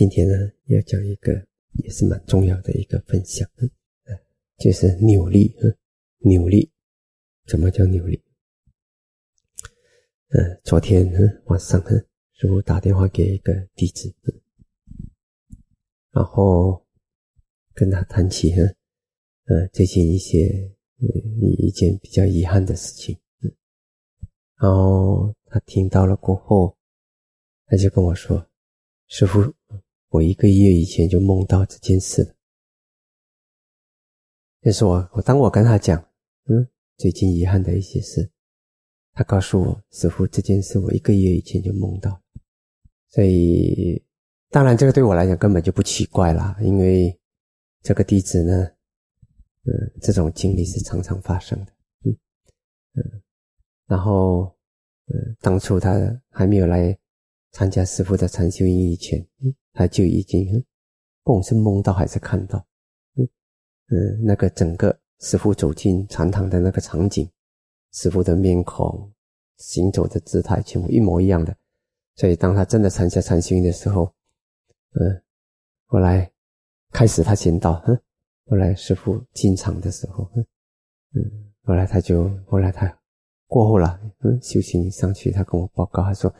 今天呢，要讲一个也是蛮重要的一个分享，嗯，就是扭力，嗯，扭力，怎么叫扭力？嗯，昨天晚上，师傅打电话给一个弟子，然后跟他谈起，呃，最近一些一一件比较遗憾的事情，嗯，然后他听到了过后，他就跟我说。师傅，我一个月以前就梦到这件事了。就是我，我当我跟他讲，嗯，最近遗憾的一些事，他告诉我，师傅这件事我一个月以前就梦到。所以，当然这个对我来讲根本就不奇怪啦，因为这个弟子呢，嗯，这种经历是常常发生的，嗯嗯，然后，嗯，当初他还没有来。参加师傅的禅修营以前，他就已经，不管是梦到还是看到，嗯，那个整个师傅走进禅堂的那个场景，师傅的面孔、行走的姿态，全部一模一样的。所以当他真的参加禅修的时候，嗯，后来开始他先到，嗯，后来师傅进场的时候，嗯，后来他就后来他过后了，嗯，修行上去，他跟我报告，他说。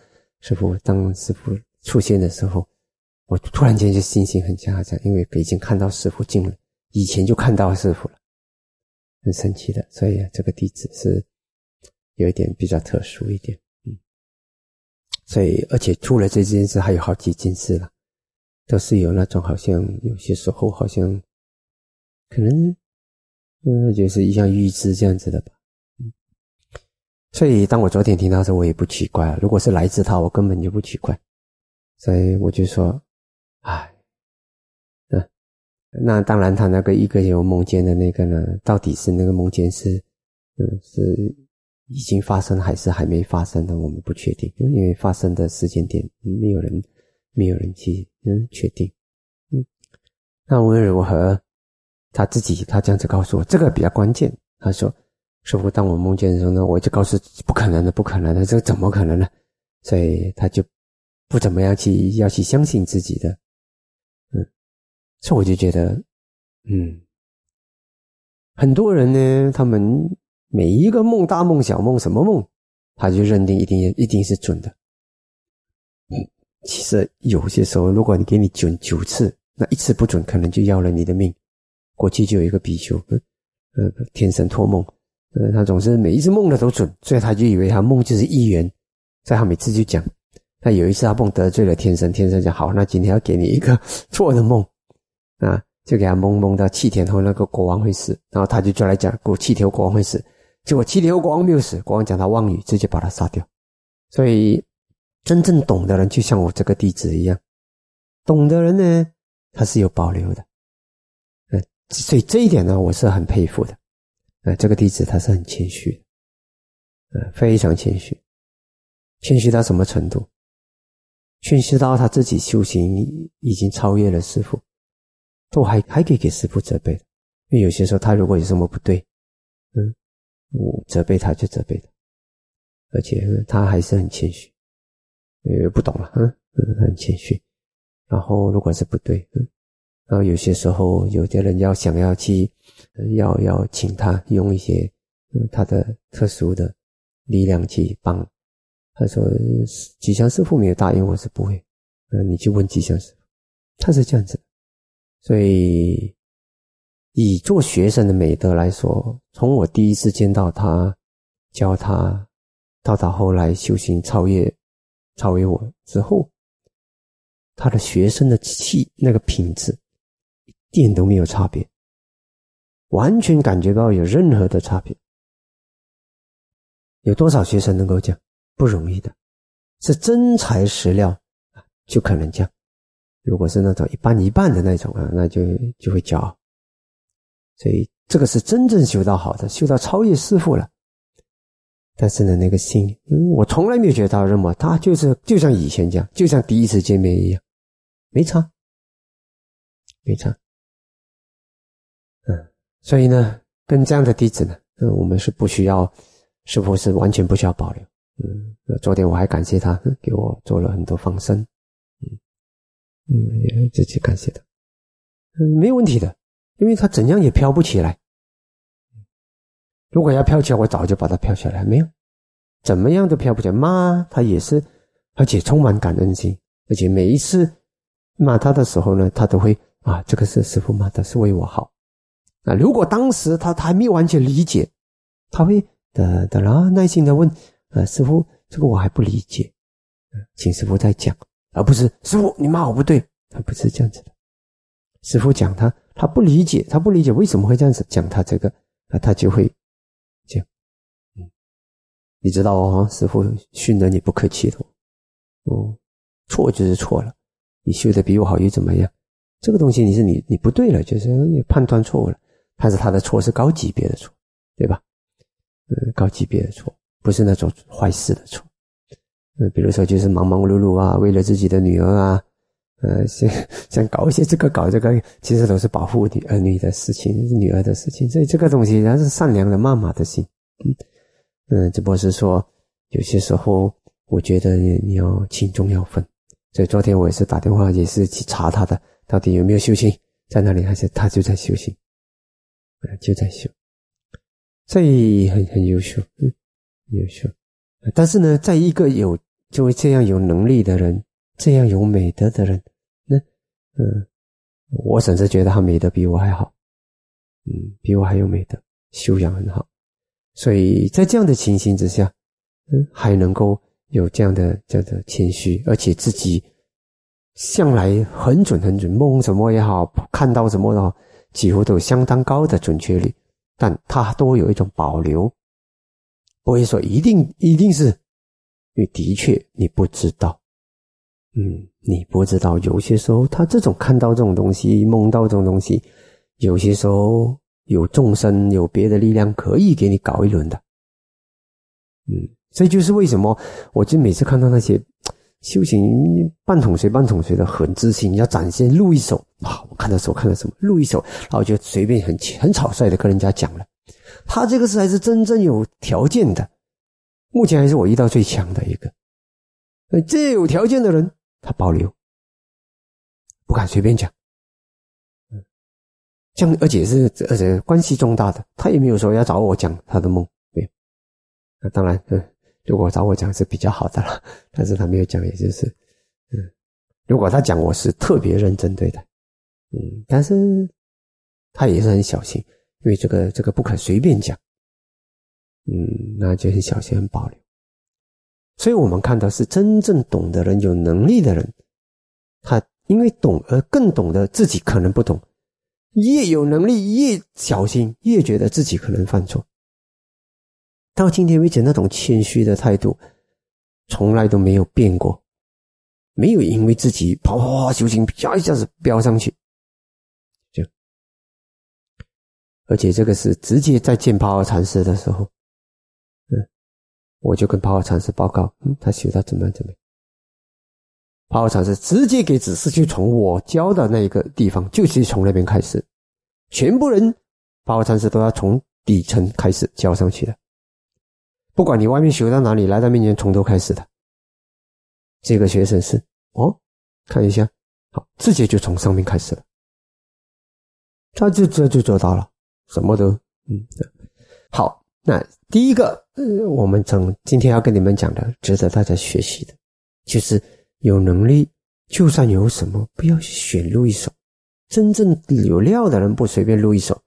师傅，当师傅出现的时候，我突然间就信心很下降，因为已经看到师傅进了，以前就看到师傅了，很神奇的。所以这个弟子是有一点比较特殊一点，嗯。所以，而且除了这件事，还有好几件事了，都是有那种好像有些时候好像可能，嗯，就是一像预知这样子的吧。所以，当我昨天听到时，我也不奇怪啊。如果是来自他，我根本就不奇怪。所以我就说：“哎，那当然，他那个一个有梦见的那个呢，到底是那个梦见是，是已经发生还是还没发生的，我们不确定，因为发生的时间点没有人，没有人去嗯确定。那无论如何，他自己他这样子告诉我，这个比较关键。他说。”师傅，当我梦见的时候呢，我就告诉不可能的，不可能的，这个怎么可能呢？所以他就不怎么样去要去相信自己的，所以我就觉得，嗯，很多人呢，他们每一个梦，大梦、小梦，什么梦，他就认定一定一定是准的。嗯，其实有些时候，如果你给你准九次，那一次不准，可能就要了你的命。过去就有一个比丘，呃，天神托梦。呃，他总是每一次梦的都准，所以他就以为他梦就是一元，所以他每次就讲。他有一次他梦得罪了天神，天神讲好，那今天要给你一个错的梦，啊，就给他蒙蒙到七天后那个国王会死，然后他就叫来讲过七天后国王会死，结果七天后国王没有死，国王讲他妄语，直接把他杀掉。所以真正懂的人，就像我这个弟子一样，懂的人呢，他是有保留的，嗯，所以这一点呢，我是很佩服的。呃，这个弟子他是很谦虚，呃，非常谦虚，谦虚到什么程度？谦虚到他自己修行已经超越了师傅，都还还可以给师傅责备因为有些时候他如果有什么不对，嗯，我责备他就责备他，而且他还是很谦虚，呃，不懂了，嗯，很谦虚。然后如果是不对，嗯，然后有些时候有的人要想要去。要要请他用一些嗯他的特殊的力量去帮，他说吉祥师傅没有答应我是不会，嗯你去问吉祥师傅，他是这样子，所以以做学生的美德来说，从我第一次见到他教他，到他后来修行超越超越我之后，他的学生的气那个品质一点都没有差别。完全感觉到有任何的差别？有多少学生能够讲？不容易的，是真材实料啊，就可能讲。如果是那种一半一半的那种啊，那就就会骄傲。所以这个是真正修到好的，修到超越师傅了。但是呢，那个心，嗯，我从来没有觉得他认么，他就是就像以前讲，就像第一次见面一样，没差，没差。嗯所以呢，跟这样的弟子呢，嗯，我们是不需要，师傅是完全不需要保留。嗯，昨天我还感谢他给我做了很多放生，嗯，嗯，也自己感谢他，嗯，没有问题的，因为他怎样也飘不起来。如果要飘起来，我早就把它飘起来。没有，怎么样都飘不起来。骂他也是，而且充满感恩心，而且每一次骂他的时候呢，他都会啊，这个是师傅骂的，是为我好。啊，如果当时他他还没有完全理解，他会的的然后耐心的问，呃，师傅，这个我还不理解，请师傅再讲，而不是师傅你骂我不对，他不是这样子的。师傅讲他他不理解，他不理解为什么会这样子讲他这个啊，他就会。你知道哦，师傅训得你不客气的，哦，错就是错了，你修的比我好又怎么样？这个东西你是你你不对了，就是你判断错误了，但是他的错是高级别的错，对吧？嗯，高级别的错，不是那种坏事的错。嗯，比如说就是忙忙碌碌啊，为了自己的女儿啊，呃，想想搞一些这个搞这个，其实都是保护你儿女的事情，女儿的事情，所以这个东西它是善良的妈妈的心，嗯。嗯，只不过是说，有些时候我觉得你你要轻重要分，所以昨天我也是打电话，也是去查他的到底有没有修行，在那里还是他就在修行，就在修，所以很很优秀，嗯，优秀。但是呢，在一个有就会这样有能力的人，这样有美德的人，那嗯，我甚至觉得他美德比我还好，嗯，比我还有美德，修养很好。所以在这样的情形之下，嗯，还能够有这样的这样的谦虚，而且自己向来很准很准，梦什么也好，看到什么的，几乎都有相当高的准确率，但他都有一种保留，不会说一定一定是，为的确你不知道，嗯，你不知道，有些时候他这种看到这种东西，梦到这种东西，有些时候。有众生，有别的力量可以给你搞一轮的，嗯，这就是为什么我就每次看到那些修行半桶水半桶水的很自信，要展现录一手啊，我看到什么看到什么录一手，然后就随便很很草率的跟人家讲了，他这个是还是真正有条件的，目前还是我遇到最强的一个，这有条件的人他保留，不敢随便讲。嗯。像而且是而且关系重大的，他也没有说要找我讲他的梦，没有。那当然，嗯，如果找我讲是比较好的了，但是他没有讲，也就是，嗯，如果他讲，我是特别认真对待，嗯，但是他也是很小心，因为这个这个不可随便讲，嗯，那就很小心很保留。所以我们看到是真正懂的人，有能力的人，他因为懂而更懂得自己可能不懂。越有能力，越小心，越觉得自己可能犯错。到今天为止，那种谦虚的态度，从来都没有变过，没有因为自己啪啪啪修行，啪一下子飙上去，就，而且这个是直接在见帕尔禅师的时候，我就跟八号禅师报告，嗯，他学到怎么样怎么。样。八号禅师直接给指示，就从我教的那一个地方，就是从那边开始，全部人，八号禅师都要从底层开始教上去的。不管你外面学到哪里，来到面前从头开始的。这个学生是哦，看一下，好，直接就从上面开始了，他就这就做到了，什么都嗯，好。那第一个，呃，我们从今天要跟你们讲的，值得大家学习的，就是。有能力，就算有什么，不要选录一手。真正有料的人不随便录一手，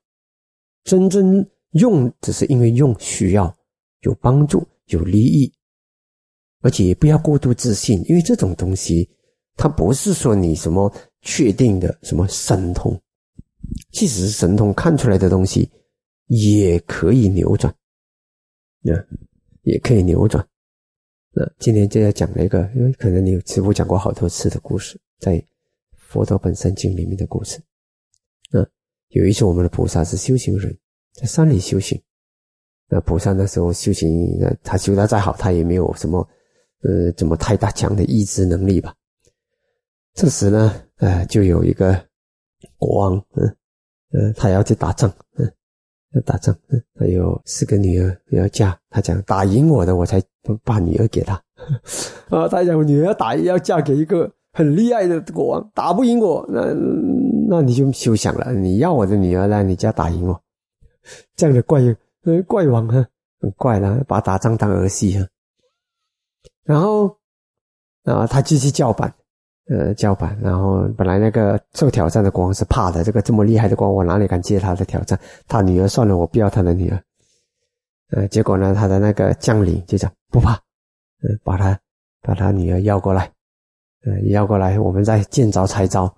真正用只是因为用需要，有帮助，有利益，而且也不要过度自信，因为这种东西，它不是说你什么确定的什么神通，即使是神通看出来的东西，也可以扭转，那也可以扭转。那今天就要讲了一个，因为可能你有师傅讲过好多次的故事，在《佛陀本身经》里面的故事。那有一次，我们的菩萨是修行人，在山里修行。那菩萨那时候修行，他修的再好，他也没有什么，呃，怎么太大强的意志能力吧。这时呢，呃，就有一个国王，嗯，呃，他要去打仗，嗯。要打仗，他有四个女儿要嫁，他讲打赢我的，我才把女儿给他。啊，他讲我女儿要打要嫁给一个很厉害的国王，打不赢我，那那你就休想了。你要我的女儿来你家打赢我，这样的怪呃怪王啊，很怪的，把打仗当儿戏啊。然后啊，他继续叫板。呃，叫板，然后本来那个受挑战的国王是怕的，这个这么厉害的国王，我哪里敢接他的挑战？他女儿算了，我不要他的女儿。呃，结果呢，他的那个将领就讲不怕，嗯，把他把他女儿要过来，嗯，要过来，我们再见招拆招。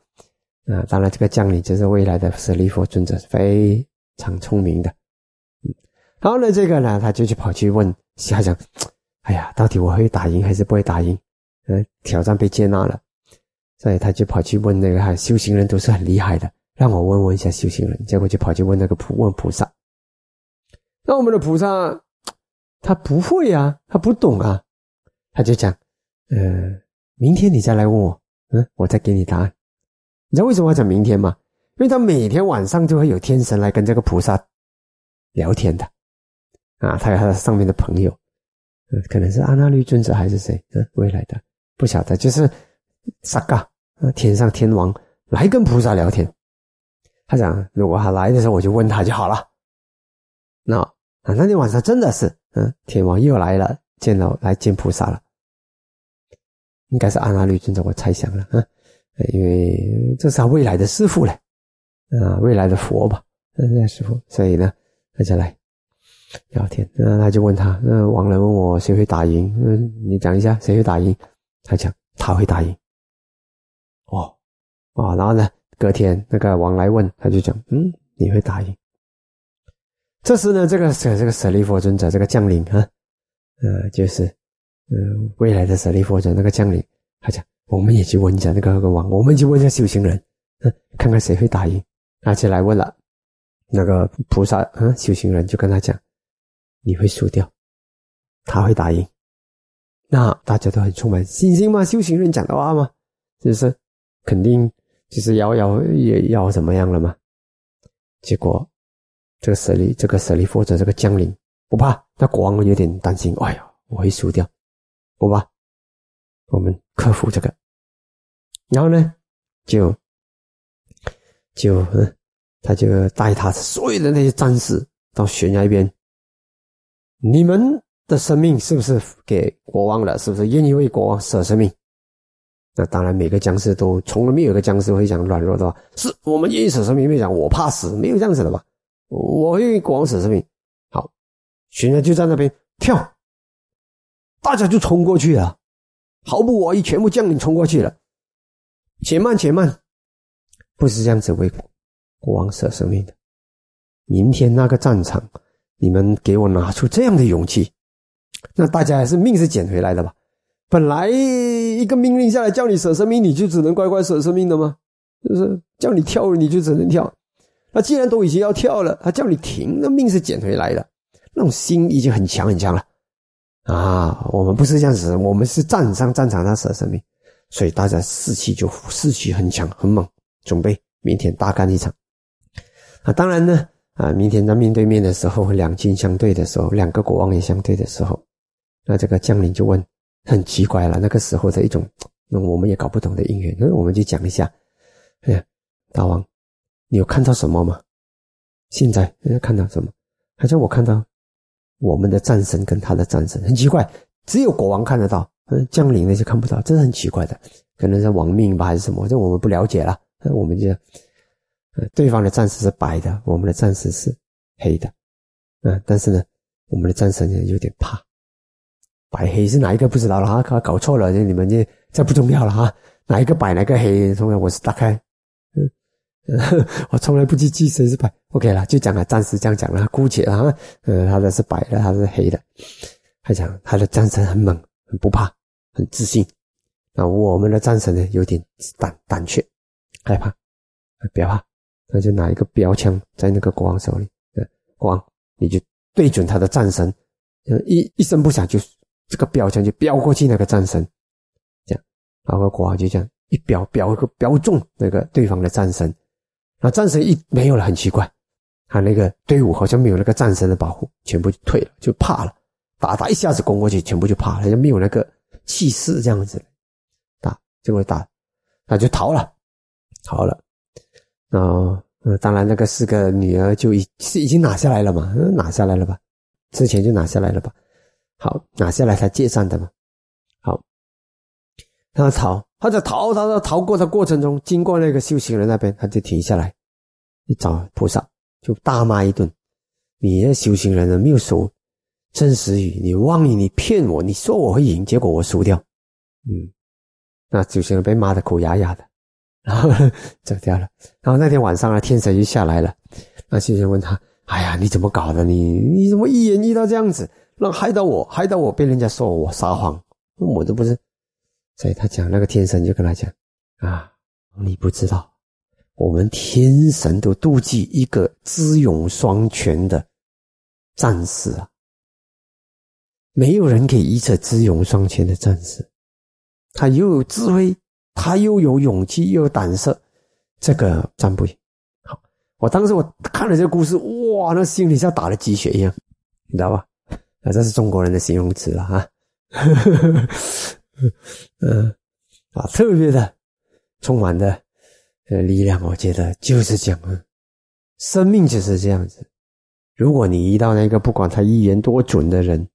啊，当然这个将领就是未来的舍利弗尊者，非常聪明的。嗯，然后呢，这个呢，他就去跑去问他讲，哎呀，到底我会打赢还是不会打赢？嗯，挑战被接纳了。所以他就跑去问那个哈修行人都是很厉害的，让我问问一下修行人。结果就跑去问那个菩问菩萨。那我们的菩萨他不会啊，他不懂啊，他就讲，呃，明天你再来问我，嗯，我再给你答案。你知道为什么要讲明天吗？因为他每天晚上就会有天神来跟这个菩萨聊天的，啊，他有他上面的朋友，嗯，可能是阿那律尊者还是谁，嗯，未来的不晓得，就是。萨嘎，天上天王来跟菩萨聊天。他讲，如果他来的时候，我就问他就好了。那啊，那天晚上真的是，嗯，天王又来了，见到来见菩萨了。应该是阿那律尊者，我猜想了，嗯，因为这是他未来的师傅嘞，啊，未来的佛吧，那那，师傅，所以呢，他就来聊天。那他就问他，那王人问我谁会打赢？嗯，你讲一下谁会打赢？他讲他会打赢。啊，然后呢？隔天那个王来问，他就讲：“嗯，你会答应。”这时呢，这个舍这个舍利弗尊者这个将领啊，呃，就是嗯未来的舍利弗尊那个将领，他讲：“我们也去问一下那个那个王，我们去问一下修行人，嗯，看看谁会答应。”而且来问了那个菩萨，啊，修行人就跟他讲：“你会输掉，他会答应。”那大家都很充满信心吗？修行人讲的话吗？是不是？肯定就是要要也要怎么样了嘛？结果这个舍利这个舍利弗者这个将领不怕，那国王有点担心，哎呀，我会输掉，不怕，我们克服这个。然后呢，就就，他就带他所有的那些战士到悬崖边，你们的生命是不是给国王了？是不是愿意为国王舍生命？那当然，每个僵尸都从来没有一个僵尸会讲软弱的话。是我们愿意舍生命，没有讲我怕死，没有这样子的吧？我愿意国王舍生命。好，悬崖就在那边跳，大家就冲过去了，毫不怀疑，全部将领冲过去了。且慢，且慢，不是这样子为国王舍生命的。明天那个战场，你们给我拿出这样的勇气，那大家还是命是捡回来的吧？本来一个命令下来叫你舍生命，你就只能乖乖舍生命的吗？就是叫你跳，你就只能跳。那既然都已经要跳了，他叫你停，那命是捡回来的，那种心已经很强很强了啊！我们不是这样子，我们是战上战场上舍生命，所以大家士气就士气很强很猛，准备明天大干一场啊！当然呢，啊，明天在面对面的时候，两军相对的时候，两个国王也相对的时候，那这个将领就问。很奇怪了，那个时候的一种，那我们也搞不懂的因缘，那我们就讲一下。哎呀，大王，你有看到什么吗？现在看到什么？好像我看到我们的战神跟他的战神，很奇怪，只有国王看得到，嗯，将领那些看不到，真的很奇怪的，可能是亡命吧，还是什么？这我们不了解了。那我们就，对方的战士是白的，我们的战士是黑的，嗯，但是呢，我们的战神有点怕。白黑是哪一个不知道了哈，搞搞错了，你们这这不重要了哈，哪一个白哪个黑重要？我是大概，嗯，我从来不去记谁是白。OK 了，就讲了，暂时这样讲了，姑且啊，呃，他的是白的，他是黑的，还讲他的战神很猛，很不怕，很自信。那我们的战神呢，有点胆胆怯，害怕，不要怕，那就拿一个标枪在那个国王手里，国王你就对准他的战神，一一声不响就。这个标枪就标过去那个战神，这样，然后国王就这样一标标个标中那个对方的战神，那战神一没有了，很奇怪，他那个队伍好像没有那个战神的保护，全部就退了，就怕了，打打一下子攻过去，全部就怕了，就没有那个气势这样子打，结果打他就逃了，逃了。然后，当然那个四个女儿就已是已经拿下来了嘛，拿下来了吧？之前就拿下来了吧？好，拿下来他借上的嘛。好，他逃，他在逃逃逃逃过的过程中，经过那个修行人那边，他就停下来，去找菩萨，就大骂一顿：“你那修行人呢，没有守真实语，你妄语，你骗我，你说我会赢，结果我输掉。”嗯，那修行人被骂的口哑哑的，然 后走掉了。然后那天晚上啊，天神就下来了，那修行人问他。哎呀，你怎么搞的？你你怎么一言一到这样子，让害到我，害到我被人家说我撒谎，我都不是。所以他讲那个天神就跟他讲啊，你不知道，我们天神都妒忌一个智勇双全的战士啊，没有人可以一测智勇双全的战士，他又有智慧，他又有勇气，又有胆色，这个占不赢。我当时我看了这个故事，哇，那心里像打了鸡血一样，你知道吧？啊，这是中国人的形容词了哈。嗯，啊，特别的充满的呃力量，我觉得就是讲啊，生命就是这样子。如果你遇到那个不管他一言多准的人，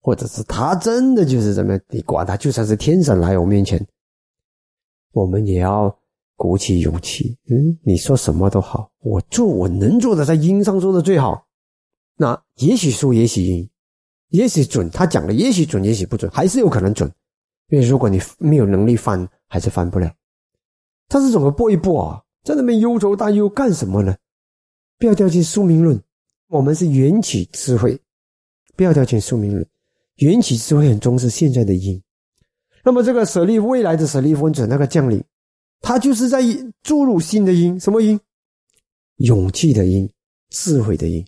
或者是他真的就是怎么样，你管他就算是天神来我面前，我们也要。鼓起勇气，嗯，你说什么都好，我做我能做的，在音上做的最好。那也许输，也许赢，也许准，他讲的也许准，也许不准，还是有可能准。因为如果你没有能力翻，还是翻不了。他是怎么播一播啊？在那边忧愁担忧干什么呢？不要掉进宿命论。我们是缘起智慧，不要掉进宿命论。缘起智慧很重视现在的因。那么这个舍利未来的舍利弗者那个将领。他就是在注入新的因，什么因？勇气的因，智慧的因。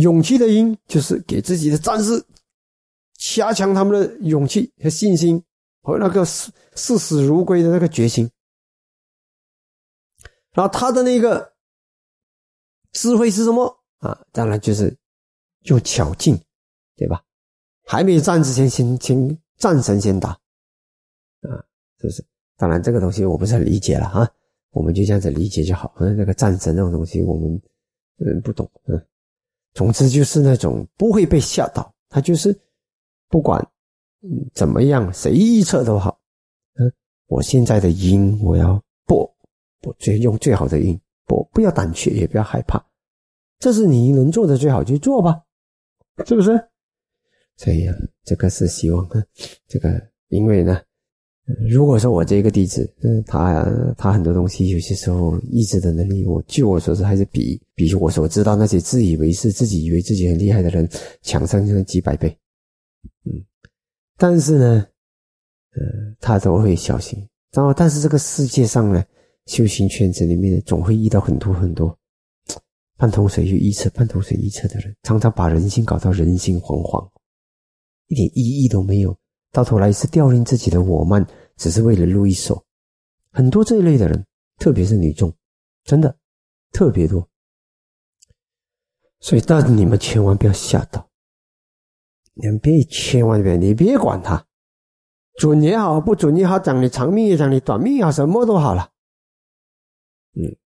勇气的因就是给自己的战士加强他们的勇气和信心，和那个视视死如归的那个决心。然后他的那个智慧是什么啊？当然就是用巧劲，对吧？还没战之前，先先战神先打啊，是不是？当然，这个东西我不是很理解了哈，我们就这样子理解就好。嗯，那个战神那种东西，我们嗯不懂。嗯，总之就是那种不会被吓到，他就是不管怎么样，谁预测都好。嗯，我现在的音我要播，我最用最好的音播，不要胆怯，也不要害怕，这是你能做的最好，就做吧，是不是？所以啊，这个是希望啊，这个因为呢。如果说我这个弟子，嗯，他他很多东西，有些时候意志的能力，我据我所知，还是比比我所知道那些自以为是、自己以为自己很厉害的人强上上几百倍，嗯，但是呢，呃，他都会小心。然后，但是这个世界上呢，修行圈子里面总会遇到很多很多半桶水预测、半桶水一测的人，常常把人心搞到人心惶惶，一点意义都没有。到头来是掉进自己的我慢，只是为了录一首。很多这一类的人，特别是女众，真的特别多。所以，但你们千万不要吓到，你们别千万别，你别管他，准也好，不准也好，长你长命也讲你短命也好，什么都好了。嗯，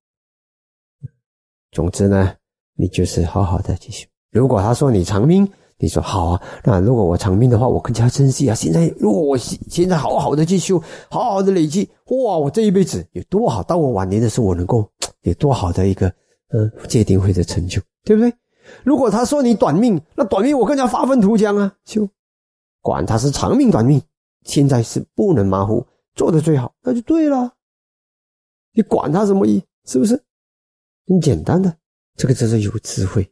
总之呢，你就是好好的继续。如果他说你长命，你说好啊，那如果我长命的话，我更加珍惜啊。现在如果我现在好好的去修，好好的累积，哇，我这一辈子有多好？到我晚年的时候，我能够有多好的一个嗯界定会的成就，对不对？如果他说你短命，那短命我更加发愤图强啊，修，管他是长命短命，现在是不能马虎，做的最好，那就对了。你管他什么意，是不是？很简单的，这个就是有智慧。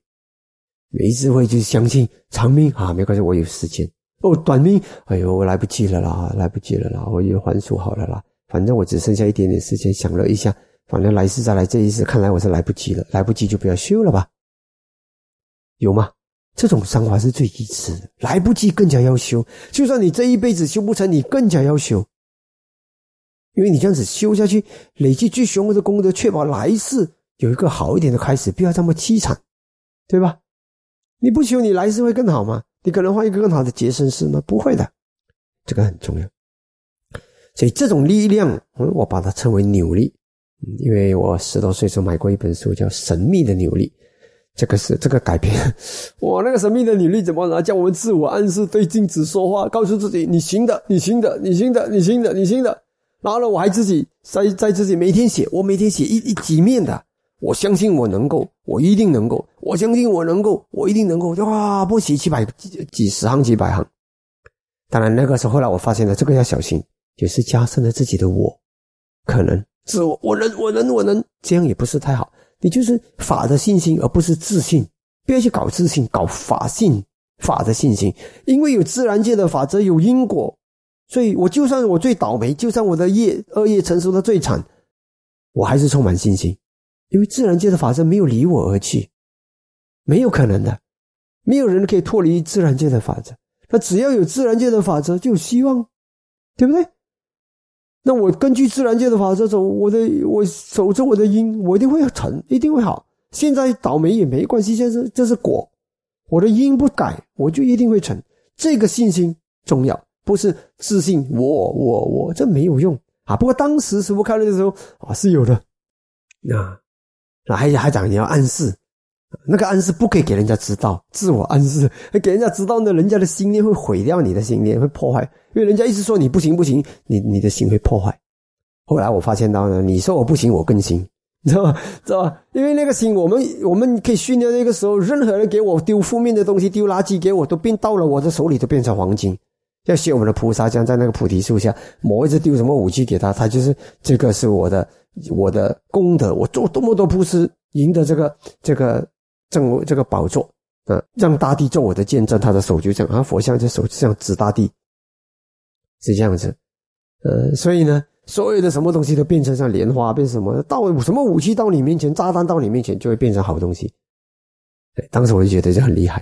没智慧就相信长命啊，没关系，我有时间哦。短命，哎呦，我来不及了啦，来不及了啦，我有还俗好了啦。反正我只剩下一点点时间，想了一下，反正来世再来，这一世看来我是来不及了，来不及就不要修了吧？有吗？这种想法是最愚痴的，来不及更加要修。就算你这一辈子修不成，你更加要修，因为你这样子修下去，累积最雄厚的功德，确保来世有一个好一点的开始，不要这么凄惨，对吧？你不修，你来世会更好吗？你可能换一个更好的结生师吗？不会的，这个很重要。所以这种力量，嗯，我把它称为扭力。因为我十多岁时候买过一本书，叫《神秘的扭力》，这个是这个改编。哇，那个神秘的扭力怎么呢？叫我们自我暗示，对镜子说话，告诉自己：你行的，你行的，你行的，你行的，你行的。然后呢，我还自己在在自己每天写，我每天写一一几面的。我相信我能够，我一定能够。我相信我能够，我一定能够。哇，不写几百几几十行几百行。当然那个时候后来我发现了，这个要小心，就是加深了自己的我，可能自我我能我能我能，这样也不是太好。你就是法的信心，而不是自信。不要去搞自信，搞法信法的信心。因为有自然界的法则，有因果，所以我就算我最倒霉，就算我的业恶业成熟的最惨，我还是充满信心。因为自然界的法则没有离我而去，没有可能的，没有人可以脱离自然界的法则。那只要有自然界的法则，就有希望，对不对？那我根据自然界的法则走，我的我守着我的因，我一定会成，一定会好。现在倒霉也没关系，现在这是果，我的因不改，我就一定会成。这个信心重要，不是自信。我我我，这没有用啊。不过当时师傅开了的时候啊，是有的啊。还还讲你要暗示，那个暗示不可以给人家知道，自我暗示，给人家知道呢，人家的心念会毁掉你的心念，会破坏，因为人家一直说你不行不行，你你的心会破坏。后来我发现到呢，你说我不行，我更行，知道吧？知道吧？因为那个心，我们我们可以训练那个时候，任何人给我丢负面的东西，丢垃圾给我，都变到了我的手里，都变成黄金。要学我们的菩萨，像在那个菩提树下，某一只丢什么武器给他，他就是这个是我的。我的功德，我做多么多布施，赢得这个这个正这个宝座啊，让大地做我的见证。他的手就这样，啊，佛像这手这样指大地，是这样子。呃，所以呢，所有的什么东西都变成像莲花，变成什么到什么武器到你面前，炸弹到你面前就会变成好东西。当时我就觉得这很厉害，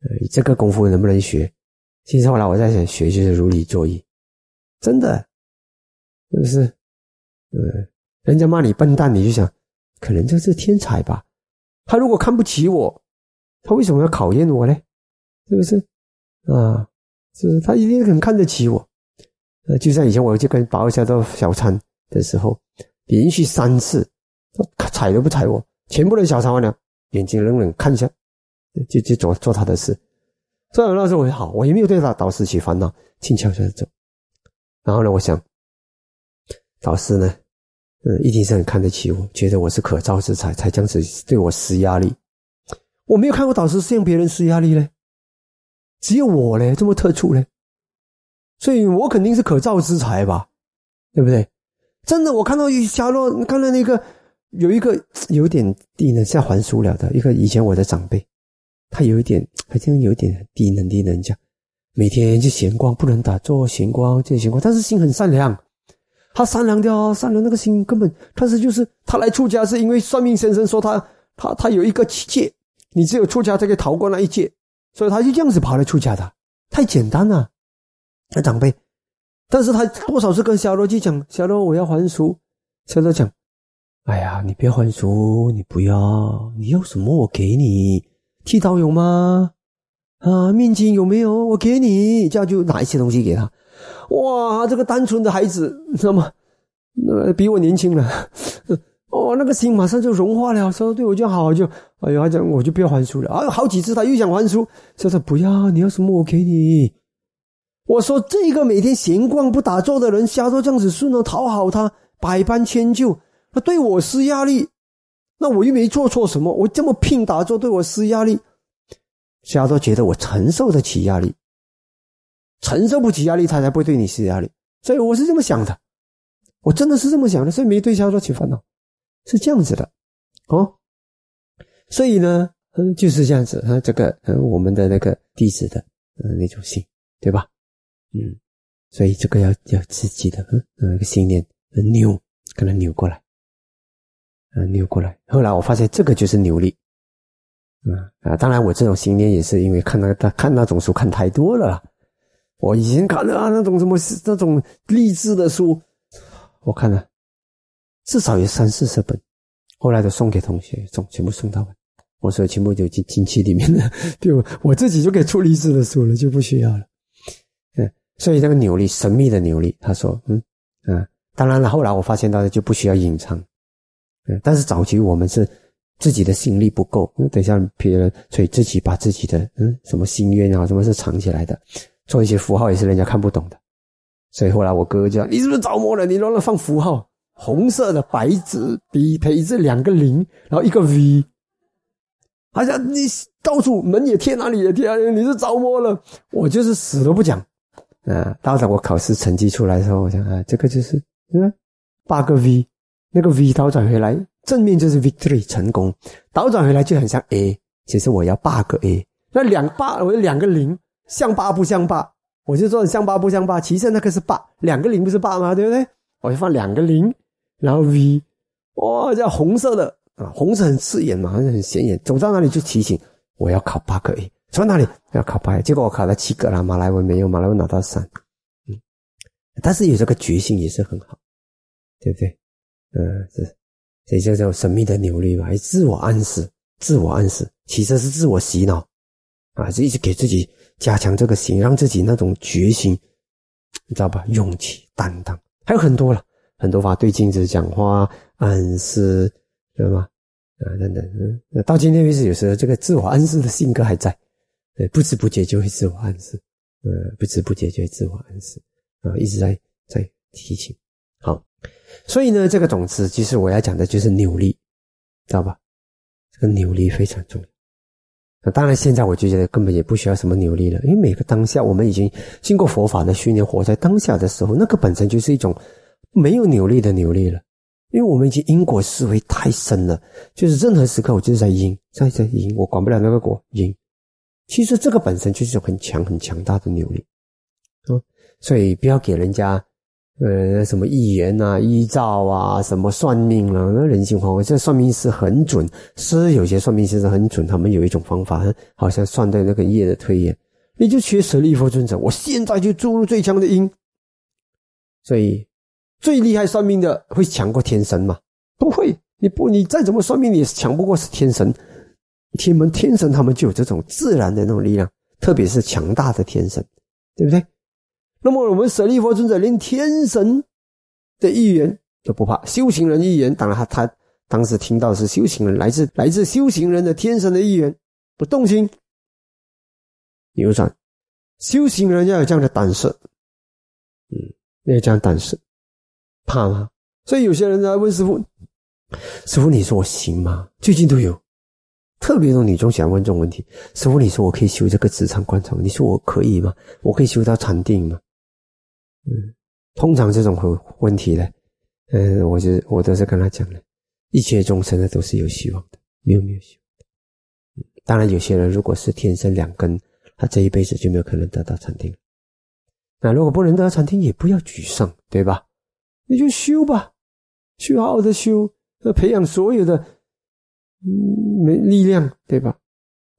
呃，这个功夫能不能学？其实后来我在想，学就是如理作意，真的，是不是？嗯。人家骂你笨蛋，你就想，可能这是天才吧？他如果看不起我，他为什么要考验我呢？是不是？啊，是他一定很看得起我。呃，就像以前我去跟保家做小餐的时候，连续三次，他踩都不踩我，全部的小餐完了，眼睛冷冷看一下，就就做做他的事。所以那时候我就好，我也没有对他导师起烦恼，轻悄悄的走。然后呢，我想，导师呢？嗯，一定是很看得起我，觉得我是可造之才，才这样子对我施压力。我没有看过导师是向别人施压力嘞，只有我嘞这么特殊嘞，所以我肯定是可造之才吧，对不对？真的，我看到一夏洛，看到那个有一个有点低能，像还俗了的一个以前我的长辈，他有一点好像有点低能低能讲，每天就闲逛，不能打坐，闲逛就闲逛，但是心很善良。他善良的啊，善良那个心根本，但是就是他来出家是因为算命先生说他他他有一个七戒，你只有出家才可以逃过那一戒，所以他就这样子跑来出家的，太简单了，那长辈，但是他多少次跟小罗去讲，小罗我要还俗，小罗讲，哎呀，你别还俗，你不要，你要什么我给你，剃刀有吗？啊，面巾有没有？我给你，这样就拿一些东西给他。哇，这个单纯的孩子，你知道吗？那比我年轻了，哦，那个心马上就融化了。说对我就好，就哎呀，讲我就不要还书了。啊，好几次他又想还书，说他不要，你要什么我给你。我说这个每天闲逛不打坐的人，瞎都这样子顺着讨好他，百般迁就，他对我施压力，那我又没做错什么，我这么拼打坐对我施压力，瞎都觉得我承受得起压力。承受不起压力，他才不会对你施压力。所以我是这么想的，我真的是这么想的，所以没对小说起烦恼，是这样子的，哦。所以呢，嗯，就是这样子，啊，这个，嗯，我们的那个弟子的，嗯，那种心，对吧？嗯，所以这个要要自己的，嗯，那个心念扭，可能扭过来，嗯，扭过来。后来我发现这个就是扭力，嗯啊，当然我这种心念也是因为看那个看那种书看太多了。我以前看的啊，那种什么那种励志的书，我看了至少有三四十本，后来都送给同学，送全部送到完。我说全部就进进去里面了，就我自己就可以出励志的书了，就不需要了。嗯，所以这个扭力，神秘的扭力，他说，嗯，啊，当然了，后来我发现到就不需要隐藏，嗯，但是早期我们是自己的心力不够，等一下别人，所以自己把自己的嗯什么心愿啊，什么是藏起来的，做一些符号也是人家看不懂的，所以后来我哥哥讲，你是不是着魔了？你乱乱放符号，红色的白纸笔配置两个零，然后一个 V。好像你到处门也贴，哪里也贴，你是着魔了。我就是死都不讲。啊，到时我考试成绩出来的时候，我想啊，这个就是嗯，八个 V，那个 V 倒转回来，正面就是 victory 成功，倒转回来就很像 A。其实我要八个 A，那两八我有两个零，像八不像八，我就说像八不像八。其实那个是八，两个零不是八吗？对不对？我就放两个零，然后 V，哇，叫红色的。啊，红色很刺眼嘛，好像很显眼。走到哪里就提醒我要考八个 A，走到哪里要考八 A。结果我考了七个了，马来文没有，马来文拿到三。嗯，但是有这个决心也是很好，对不对？嗯，是，这叫神秘的扭力嘛，自我暗示，自我暗示，其实是自我洗脑啊，是一直给自己加强这个心，让自己那种决心，你知道吧？勇气、担当，还有很多了，很多法对镜子讲话暗示。对吧？啊，等等，嗯，到今天为止，有时候这个自我暗示的性格还在，对，不知不觉就会自我暗示，呃，不知不觉就会自我暗示，啊，一直在在提醒。好，所以呢，这个种子其实我要讲的就是扭力，知道吧？这个扭力非常重要。那当然，现在我就觉得根本也不需要什么扭力了，因为每个当下，我们已经经过佛法的训练，活在当下的时候，那个本身就是一种没有扭力的扭力了。因为我们已经因果思维太深了，就是任何时刻我就是在因，在在因，我管不了那个果因。其实这个本身就是一种很强很强大的扭力，啊，所以不要给人家，呃，什么预言啊、预兆啊、什么算命啊，那人性化。我这算命师很准，是有些算命先生很准，他们有一种方法，好像算对那个业的推演，你就缺舍利弗尊者，我现在就注入最强的因，所以。最厉害算命的会强过天神吗？不会，你不，你再怎么算命，你也是强不过是天神、天门、天神，他们就有这种自然的那种力量，特别是强大的天神，对不对？那么我们舍利弗尊者连天神的预言都不怕，修行人预言，当然他他当时听到是修行人来自来自修行人的天神的预言，不动心，扭转，修行人要有这样的胆识，嗯，要有这样胆识。怕吗？所以有些人在问师傅：“师傅，你说我行吗？”最近都有，特别多女众喜欢问这种问题：“师傅，你说我可以修这个职场观察吗？你说我可以吗？我可以修到禅定吗？”嗯，通常这种问题呢，嗯，我就我都是跟他讲了，一切众生呢都是有希望的，没有没有希望。当然，有些人如果是天生两根，他这一辈子就没有可能得到禅定。那如果不能得到禅定，也不要沮丧，对吧？你就修吧，修好好的修，培养所有的嗯力量，对吧？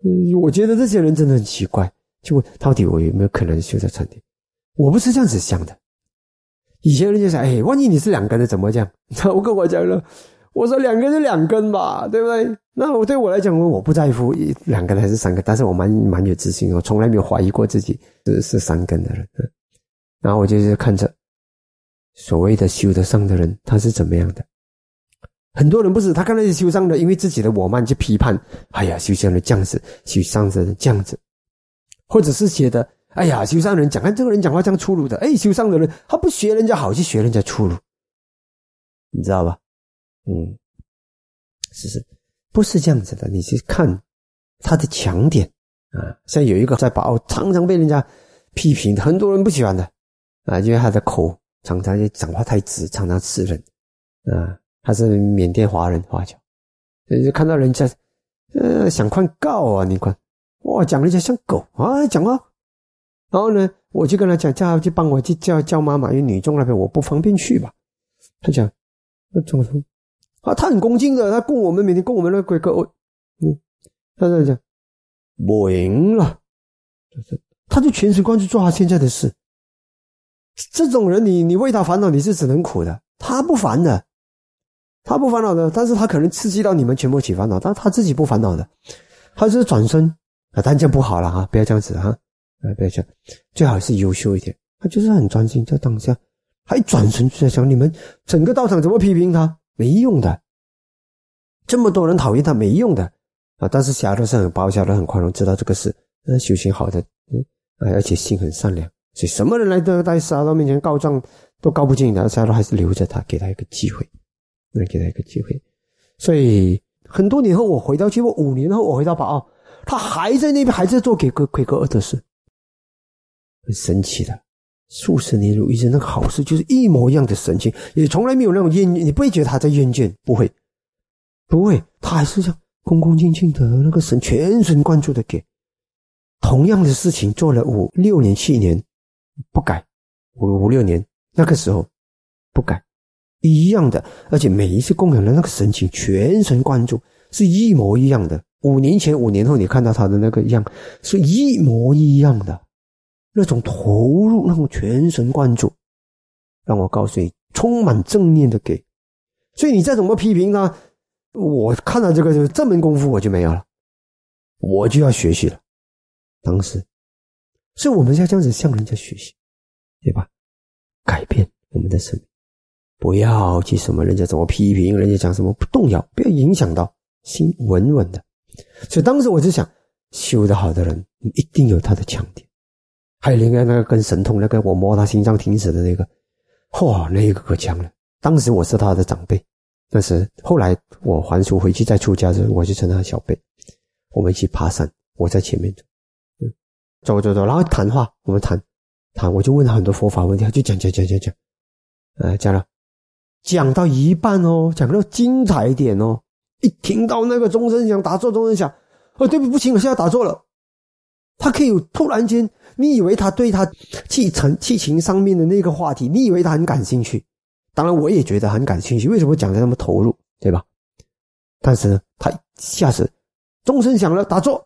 嗯，我觉得这些人真的很奇怪，就问到底我有没有可能修到禅定？我不是这样子想的。以前人就想，哎，万一你是两根的怎么讲？我跟我讲了，我说两根就两根吧，对不对？那我对我来讲，我不在乎两根还是三根，但是我蛮蛮有自信，我从来没有怀疑过自己是是三根的人。然后我就是看着。所谓的修得上的人，他是怎么样的？很多人不是他看那些修上的，因为自己的我慢去批判，哎呀，修上人这样子，修上的人这样子，或者是觉得，哎呀，修上人讲，看这个人讲话这样粗鲁的，哎，修上的人他不学人家好，去学人家粗鲁，你知道吧？嗯，是是，不是这样子的？你去看他的强点。啊，像有一个在宝，常常被人家批评，很多人不喜欢的。啊，因为他的口。常常就讲话太直，常常刺人，啊，他是缅甸华人华侨，就看到人家，呃，想看告啊，你看，哇，讲人家像狗啊，讲啊，然后呢，我就跟他讲，叫他去帮我去叫叫妈妈，因为女中那边我不方便去吧。他讲，那怎么说？啊，他很恭敬的，他供我们每天供我们那个鬼客，嗯，他在讲，我赢了，就是他就全神贯注做他现在的事。这种人，你你为他烦恼，你是只能苦的。他不烦的，他不烦恼的，但是他可能刺激到你们全部起烦恼，但他自己不烦恼的，他是转身啊，但这样不好了哈，不要这样子哈，不要讲，最好是优秀一点。他就是很专心在当下，还转身就在想你们整个道场怎么批评他？没用的，这么多人讨厌他没用的啊！但是侠德是很包下的，很宽容，知道这个是嗯修行好的，嗯，而且心很善良，所以什么人来都在沙罗面前告状都告不进的，沙罗还是留着他，给他一个机会，那给他一个机会。所以很多年后我回到去，我五年后我回到巴奥，他还在那边还在做给个奎格尔的事，很神奇的。数十年如一日，那个好事就是一模一样的神情，也从来没有那种厌倦，你不会觉得他在厌倦，不会，不会，他还是这样恭恭敬敬的，那个神全神贯注的给。同样的事情做了五六年、七年，不改，五五六年那个时候不改，一样的，而且每一次供养的那个神情全神贯注，是一模一样的。五年前、五年后你看到他的那个样，是一模一样的。那种投入，那种全神贯注，让我告诉你，充满正念的给。所以你再怎么批评他，我看到这个这门功夫我就没有了，我就要学习了。当时，所以我们要这样子向人家学习，对吧？改变我们的生命，不要去什么人家怎么批评，人家讲什么不动摇，不要影响到心，稳稳的。所以当时我就想，修得好的人一定有他的强点。还有另外那个跟神通那个，我摸他心脏停止的那个，嚯，那个可强了。当时我是他的长辈，但是后来我还俗回去再出家时，我就成了小辈。我们一起爬山，我在前面走，嗯，走走走，然后谈话，我们谈谈，我就问他很多佛法问题，他就讲讲讲讲讲，呃，讲了，讲到一半哦，讲到精彩一点哦，一听到那个钟声响，打坐钟声响，哦，对不不行，我现在打坐了。他可以突然间，你以为他对他气情气情上面的那个话题，你以为他很感兴趣？当然，我也觉得很感兴趣。为什么讲的那么投入，对吧？但是呢，他一下子钟声响了，打坐，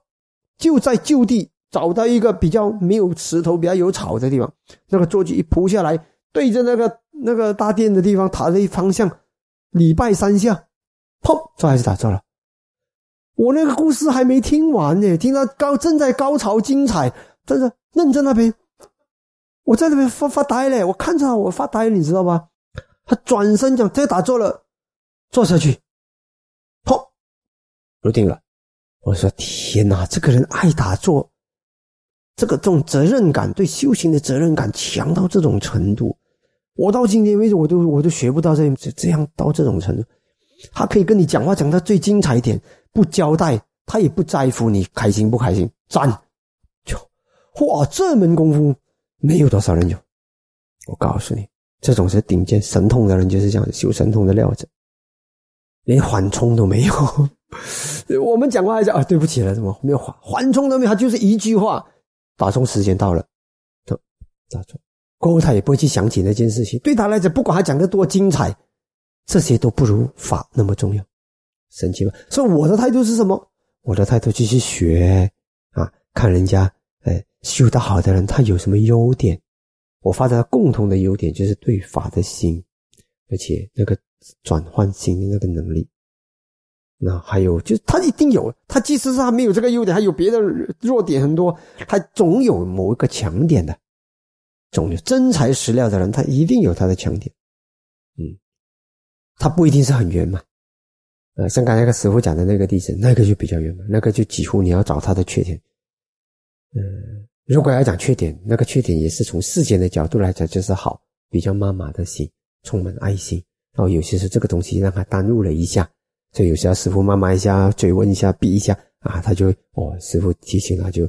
就在就地找到一个比较没有石头、比较有草的地方，那个坐具一铺下来，对着那个那个大殿的地方，塔的方向礼拜三下，砰，这还是打坐了。我那个故事还没听完呢，听到高正在高潮精彩，真的愣在那边，我在那边发发呆嘞，我看着他我发呆，你知道吧？他转身讲：“这打坐了，坐下去。”砰，入定了。我说：“天哪，这个人爱打坐，这个这种责任感，对修行的责任感强到这种程度，我到今天为止，我都我都学不到这这样到这种程度。他可以跟你讲话讲到最精彩一点。”不交代，他也不在乎你开心不开心。赞，哇，这门功夫没有多少人有。我告诉你，这种是顶尖神通的人就是这样修神通的料子，连缓冲都没有。我们讲话还是啊，对不起了，怎么没有缓缓冲都没有？他就是一句话，打钟时间到了，就打钟。过后他也不会去想起那件事情。对他来讲，不管他讲的多精彩，这些都不如法那么重要。神奇吧？所以我的态度是什么？我的态度就是学啊，看人家哎修得好的人，他有什么优点？我发展共同的优点就是对法的心，而且那个转换心的那个能力。那还有就是他一定有，他即使是他没有这个优点，还有别的弱点很多，他总有某一个强点的。总有真材实料的人，他一定有他的强点。嗯，他不一定是很圆满。呃，像刚才那个师傅讲的那个弟子，那个就比较圆满，那个就几乎你要找他的缺点。嗯，如果要讲缺点，那个缺点也是从世间的角度来讲，就是好，比较妈妈的心，充满爱心。然后有些是这个东西让他耽误了一下，所以有时候师傅妈妈一下追问一下，逼一下啊，他就哦，师傅提醒他就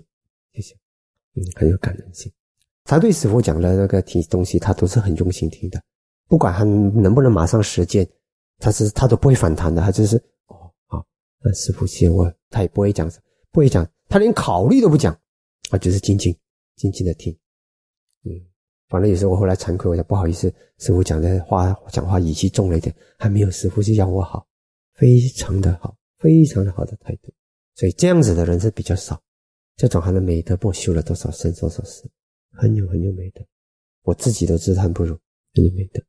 谢谢，嗯，很有感人心。他对师傅讲的那个听东西，他都是很用心听的，不管他能不能马上实践。他是他都不会反弹的，他就是哦好，那师傅先问，他也不会讲，不会讲，他连考虑都不讲，啊，就是静静静静的听，嗯，反正有时候我后来惭愧，我讲不好意思，师傅讲的话讲话语气重了一点，还没有师傅是要我好，非常的好，非常的好的态度，所以这样子的人是比较少，这种他的美德不修了多少生多少死，很有很有美德，我自己都自叹不如，很有美德。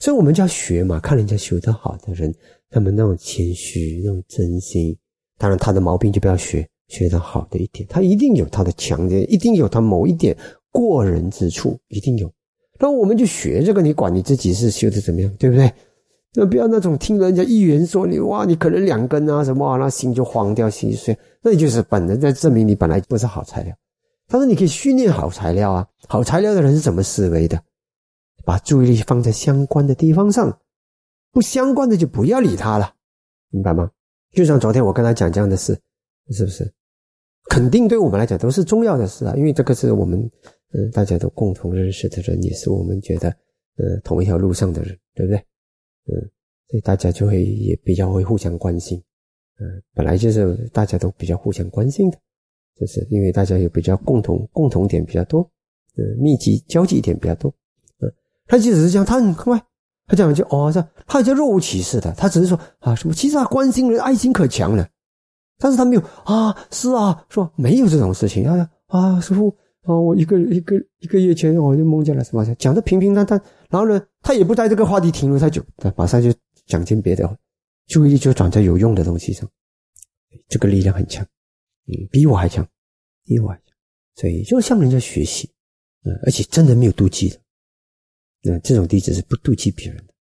所以我们就要学嘛，看人家修得好的人，他们那种谦虚、那种真心。当然，他的毛病就不要学，学得好的一点，他一定有他的强点，一定有他某一点过人之处，一定有。那我们就学这个，你管你自己是修的怎么样，对不对？那不要那种听人家一言说你哇，你可能两根啊什么啊，那心就慌掉，心碎，那就是本人在证明你本来不是好材料。但是你可以训练好材料啊，好材料的人是怎么思维的？把注意力放在相关的地方上，不相关的就不要理他了，明白吗？就像昨天我跟他讲这样的事，是不是？肯定对我们来讲都是重要的事啊，因为这个是我们嗯大家都共同认识的人，也是我们觉得呃同一条路上的人，对不对？嗯，所以大家就会也比较会互相关心，嗯，本来就是大家都比较互相关心的。就是因为大家有比较共同共同点比较多，嗯，密集交际点比较多，嗯，他即使是这样，他很快，他讲就哦，这他叫若无其事的，他只是说啊，什么其实他关心人，爱心可强了，但是他没有啊，是啊，说没有这种事情，啊啊，师傅啊，我一个一个一个月前我就梦见了什么，讲的平平淡淡，然后呢，他也不在这个话题停留太久，他马上就讲进别的，注意力就转在有用的东西上，这个力量很强。嗯，比我还强，比我还强，所以就向人家学习，嗯，而且真的没有妒忌的，那这种弟子是不妒忌别人的，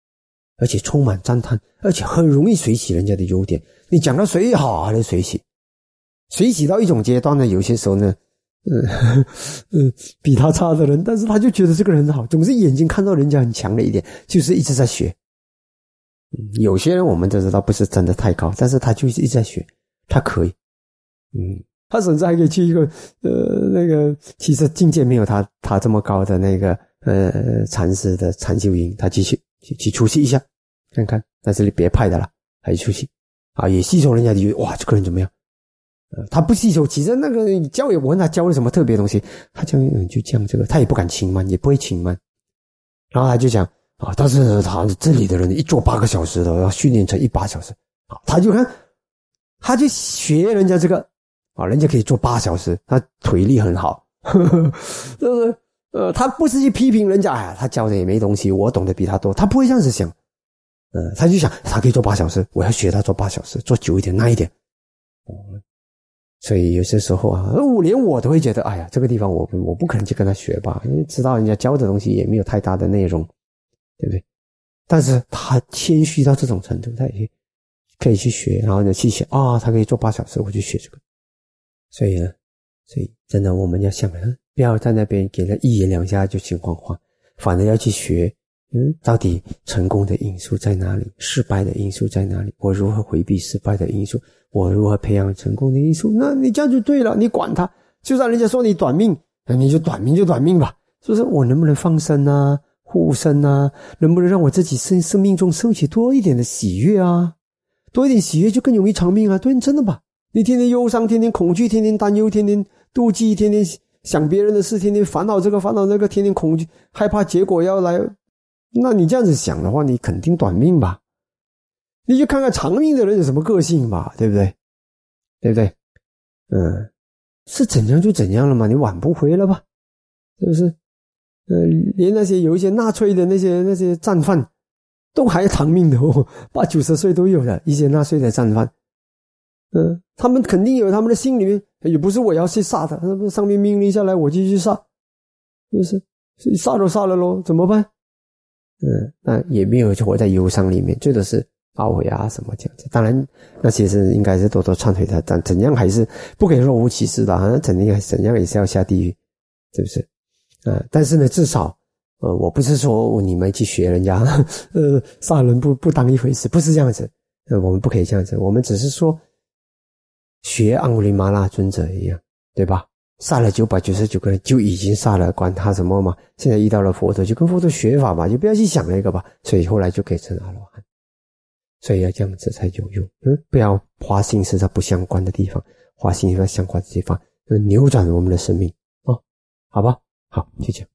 而且充满赞叹，而且很容易随喜人家的优点。你讲到谁好，还能水洗？水洗到一种阶段呢？有些时候呢，嗯嗯，比他差的人，但是他就觉得这个人好，总是眼睛看到人家很强的一点，就是一直在学。有些人我们都知道不是真的太高，但是他就是一直在学，他可以。嗯，他甚至还可以去一个呃，那个其实境界没有他他这么高的那个呃禅师的禅修营，他去去去出去一下，看看在这里别派的了，还出去啊，也吸收人家的哇，这个人怎么样？呃，他不吸收，其实那个教也我问他教了什么特别东西，他讲就这样这个，他也不敢轻慢，也不会轻慢，然后他就讲啊，但是他这里的人一坐八个小时的，要训练成一八小时啊，他就看，他就学人家这个。啊，人家可以做八小时，他腿力很好，就是呃，他不是去批评人家，哎，他教的也没东西，我懂得比他多，他不会这样子想，嗯，他就想他可以做八小时，我要学他做八小时，做久一点，耐一点，所以有些时候啊，我连我都会觉得，哎呀，这个地方我我不可能去跟他学吧，因为知道人家教的东西也没有太大的内容，对不对？但是他谦虚到这种程度，他也可以去学，然后呢去想啊，他可以做八小时，我就学这个。所以呢，所以真的我们要想，不要在那边给他一言两下就情况化，反而要去学，到底成功的因素在哪里，失败的因素在哪里？我如何回避失败的因素？我如何培养成功的因素？那你这样就对了，你管他，就算人家说你短命，那你就短命就短命吧。是不是？我能不能放生啊，护身啊？能不能让我自己生生命中升起多一点的喜悦啊？多一点喜悦就更容易长命啊！对，真的吧？你天天忧伤，天天恐惧，天天担忧，天天妒忌，天天想别人的事，天天烦恼这个烦恼那个，天天恐惧害怕结果要来，那你这样子想的话，你肯定短命吧？你就看看长命的人有什么个性吧，对不对？对不对？嗯，是怎样就怎样了嘛，你挽不回了吧？是不是？呃，连那些有一些纳粹的那些那些战犯，都还长命的哦，八九十岁都有的一些纳粹的战犯。嗯，他们肯定有他们的心里面，也不是我要去杀他，那不是上面命令下来我就去杀，是不是？杀都杀了喽，怎么办？嗯，那也没有活在忧伤里面，最多是懊悔啊什么这样子。当然，那其实应该是多多忏悔的，但怎样还是不可以若无其事的啊，怎样怎样也是要下地狱，是不是？啊，但是呢，至少，呃，我不是说你们去学人家，呃，杀人不不当一回事，不是这样子，呃，我们不可以这样子，我们只是说。学安古里马拉尊者一样，对吧？杀了九百九十九个人就已经杀了，管他什么嘛？现在遇到了佛陀，就跟佛陀学法嘛，就不要去想那个吧。所以后来就可以成阿罗汉。所以要这样子才有用，嗯，不要花心思在不相关的地方，花心思在相关的地方，就扭转我们的生命哦，好吧？好，就这样。